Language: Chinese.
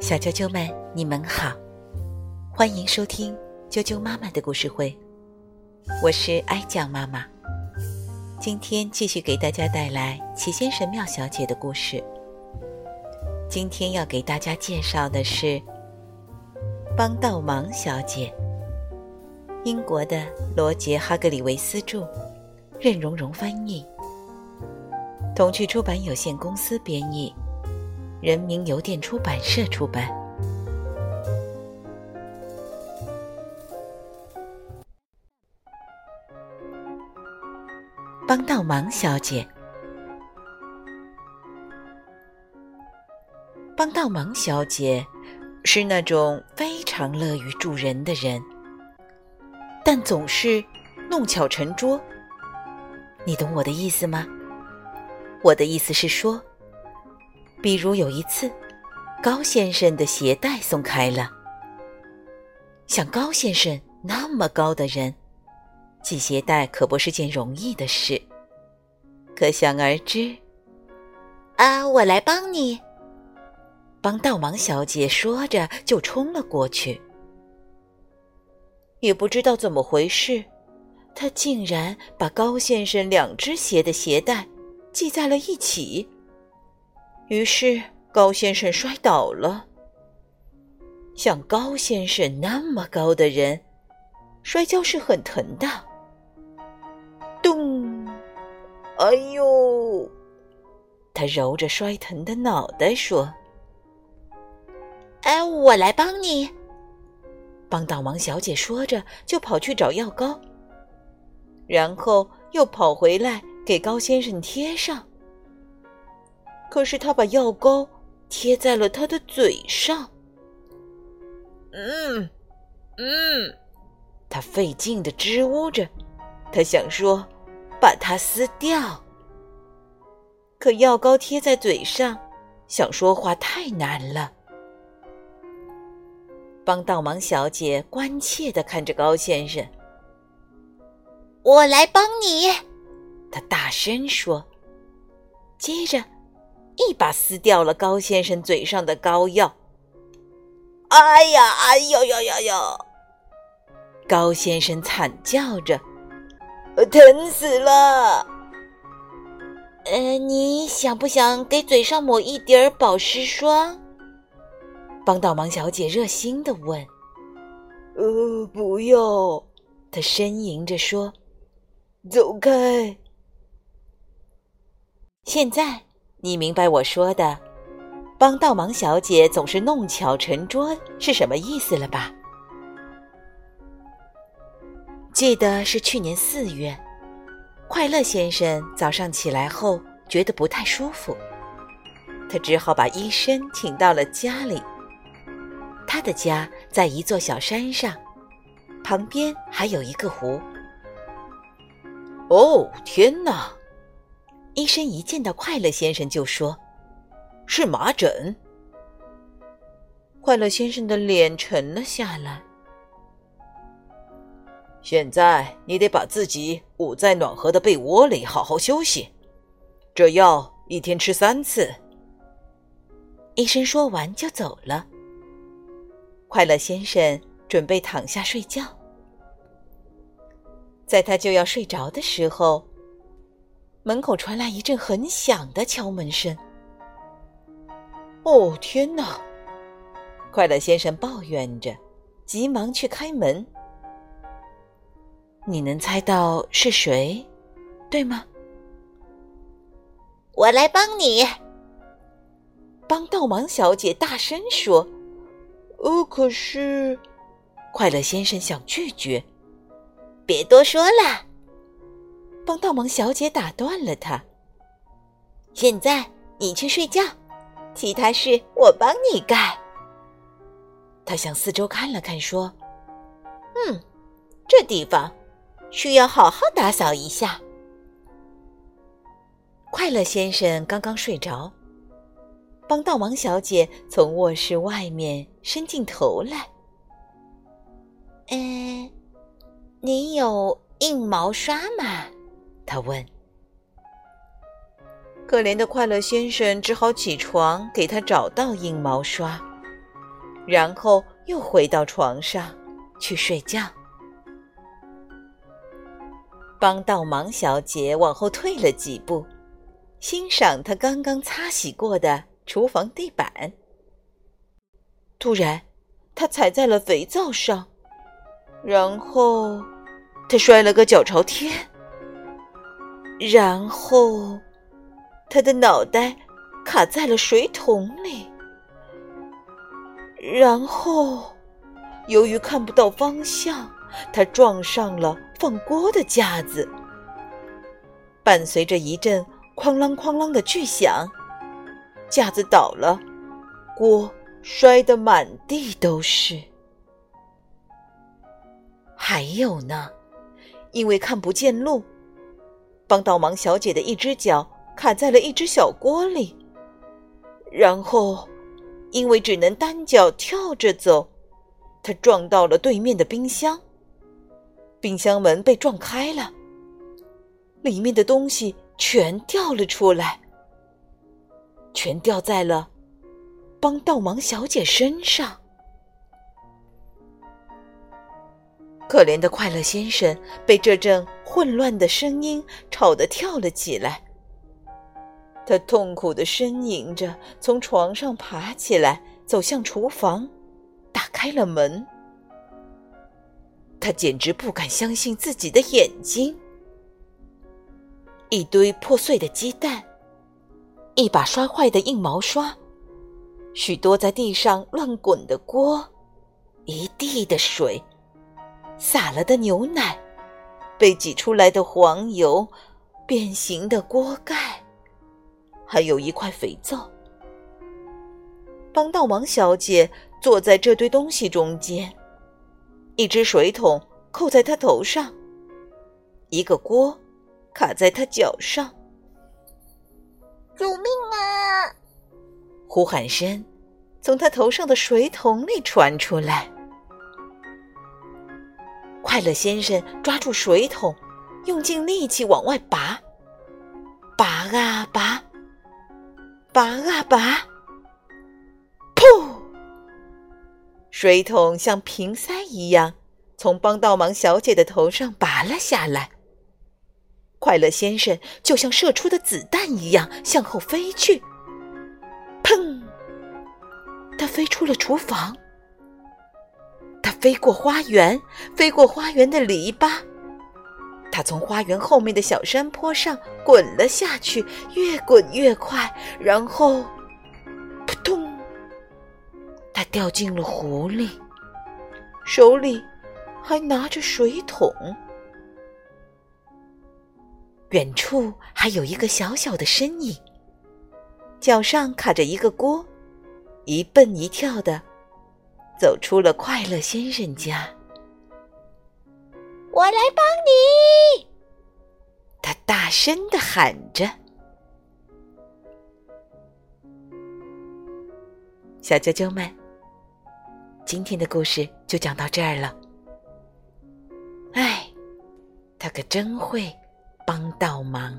小啾啾们，你们好，欢迎收听啾啾妈妈的故事会，我是哀酱妈妈。今天继续给大家带来齐先生妙小姐的故事。今天要给大家介绍的是帮倒忙小姐，英国的罗杰·哈格里维斯著，任蓉蓉翻译，童趣出版有限公司编译。人民邮电出版社出版。帮倒忙小姐，帮倒忙小姐是那种非常乐于助人的人，但总是弄巧成拙。你懂我的意思吗？我的意思是说。比如有一次，高先生的鞋带松开了。像高先生那么高的人，系鞋带可不是件容易的事。可想而知。啊，我来帮你。帮倒忙小姐说着就冲了过去。也不知道怎么回事，她竟然把高先生两只鞋的鞋带系在了一起。于是高先生摔倒了。像高先生那么高的人，摔跤是很疼的。咚！哎呦！他揉着摔疼的脑袋说：“哎，我来帮你。”帮倒忙小姐说着，就跑去找药膏，然后又跑回来给高先生贴上。可是他把药膏贴在了他的嘴上。嗯，嗯，他费劲的支吾着，他想说把它撕掉。可药膏贴在嘴上，想说话太难了。帮倒忙小姐关切的看着高先生。我来帮你，他大声说。接着。一把撕掉了高先生嘴上的膏药。哎呀，哎呦呦呦呦！高先生惨叫着：“呃疼死了！”呃，你想不想给嘴上抹一点儿保湿霜？帮倒忙小姐热心的问。“呃，不要！”他呻吟着说，“走开！”现在。你明白我说的“帮倒忙小姐总是弄巧成拙”是什么意思了吧？记得是去年四月，快乐先生早上起来后觉得不太舒服，他只好把医生请到了家里。他的家在一座小山上，旁边还有一个湖。哦，天哪！医生一见到快乐先生就说：“是麻疹。”快乐先生的脸沉了下来。现在你得把自己捂在暖和的被窝里，好好休息。这药一天吃三次。医生说完就走了。快乐先生准备躺下睡觉，在他就要睡着的时候。门口传来一阵很响的敲门声。哦，天哪！快乐先生抱怨着，急忙去开门。你能猜到是谁，对吗？我来帮你。帮倒忙小姐大声说：“呃，可是……”快乐先生想拒绝。别多说了。帮倒忙小姐打断了他。现在你去睡觉，其他事我帮你干。他向四周看了看，说：“嗯，这地方需要好好打扫一下。”快乐先生刚刚睡着，帮倒忙小姐从卧室外面伸进头来。“嗯，你有硬毛刷吗？”他问：“可怜的快乐先生只好起床给他找到硬毛刷，然后又回到床上去睡觉。帮倒忙小姐往后退了几步，欣赏她刚刚擦洗过的厨房地板。突然，她踩在了肥皂上，然后她摔了个脚朝天，然后。他的脑袋卡在了水桶里，然后由于看不到方向，他撞上了放锅的架子，伴随着一阵哐啷哐啷的巨响，架子倒了，锅摔得满地都是。还有呢，因为看不见路，帮倒忙小姐的一只脚。卡在了一只小锅里，然后，因为只能单脚跳着走，他撞到了对面的冰箱。冰箱门被撞开了，里面的东西全掉了出来，全掉在了帮倒忙小姐身上。可怜的快乐先生被这阵混乱的声音吵得跳了起来。他痛苦的呻吟着，从床上爬起来，走向厨房，打开了门。他简直不敢相信自己的眼睛：一堆破碎的鸡蛋，一把摔坏的硬毛刷，许多在地上乱滚的锅，一地的水，洒了的牛奶，被挤出来的黄油，变形的锅盖。还有一块肥皂。帮倒忙小姐坐在这堆东西中间，一只水桶扣在她头上，一个锅卡在她脚上。救命啊！呼喊声从她头上的水桶里传出来。快乐先生抓住水桶，用尽力气往外拔，拔啊拔。拔啊拔！噗！水桶像瓶塞一样从帮倒忙小姐的头上拔了下来。快乐先生就像射出的子弹一样向后飞去。砰！他飞出了厨房。飞过花园，飞过花园的篱笆。他从花园后面的小山坡上滚了下去，越滚越快，然后扑通，他掉进了湖里，手里还拿着水桶。远处还有一个小小的身影，脚上卡着一个锅，一蹦一跳的走出了快乐先生家。我来帮你！他大声的喊着。小啾啾们，今天的故事就讲到这儿了。哎，他可真会帮倒忙。